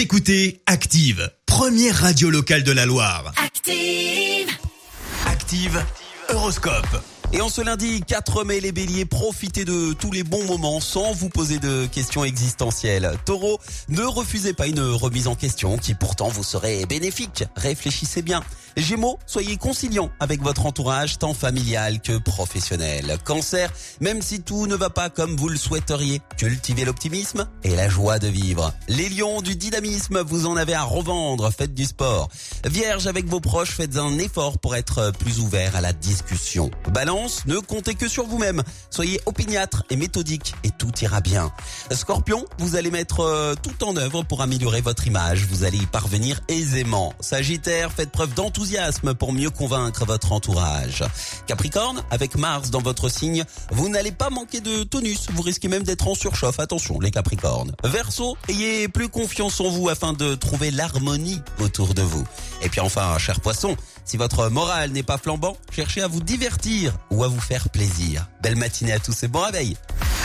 Vous écoutez Active, première radio locale de la Loire. Active. Active, Horoscope. Et en ce lundi 4 mai, les béliers, profitez de tous les bons moments sans vous poser de questions existentielles. Taureau, ne refusez pas une remise en question qui pourtant vous serait bénéfique. Réfléchissez bien. Gémeaux, soyez conciliants avec votre entourage tant familial que professionnel. Cancer, même si tout ne va pas comme vous le souhaiteriez, cultivez l'optimisme et la joie de vivre. Les lions du dynamisme, vous en avez à revendre, faites du sport. Vierge, avec vos proches, faites un effort pour être plus ouvert à la discussion. Balance, ne comptez que sur vous-même. Soyez opiniâtre et méthodique et tout ira bien. Scorpion, vous allez mettre euh, tout en œuvre pour améliorer votre image. Vous allez y parvenir aisément. Sagittaire, faites preuve d'enthousiasme pour mieux convaincre votre entourage. Capricorne, avec Mars dans votre signe, vous n'allez pas manquer de tonus. Vous risquez même d'être en surchauffe. Attention, les Capricornes. Verseau, ayez plus confiance en vous afin de trouver l'harmonie autour de vous. Et puis enfin, cher poisson, si votre morale n'est pas flambant, cherchez à vous divertir ou à vous faire plaisir. Belle matinée à tous et bon réveil.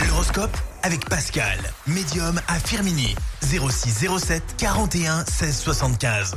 L'horoscope avec Pascal, médium à Firmini. 06 07 41 16 75.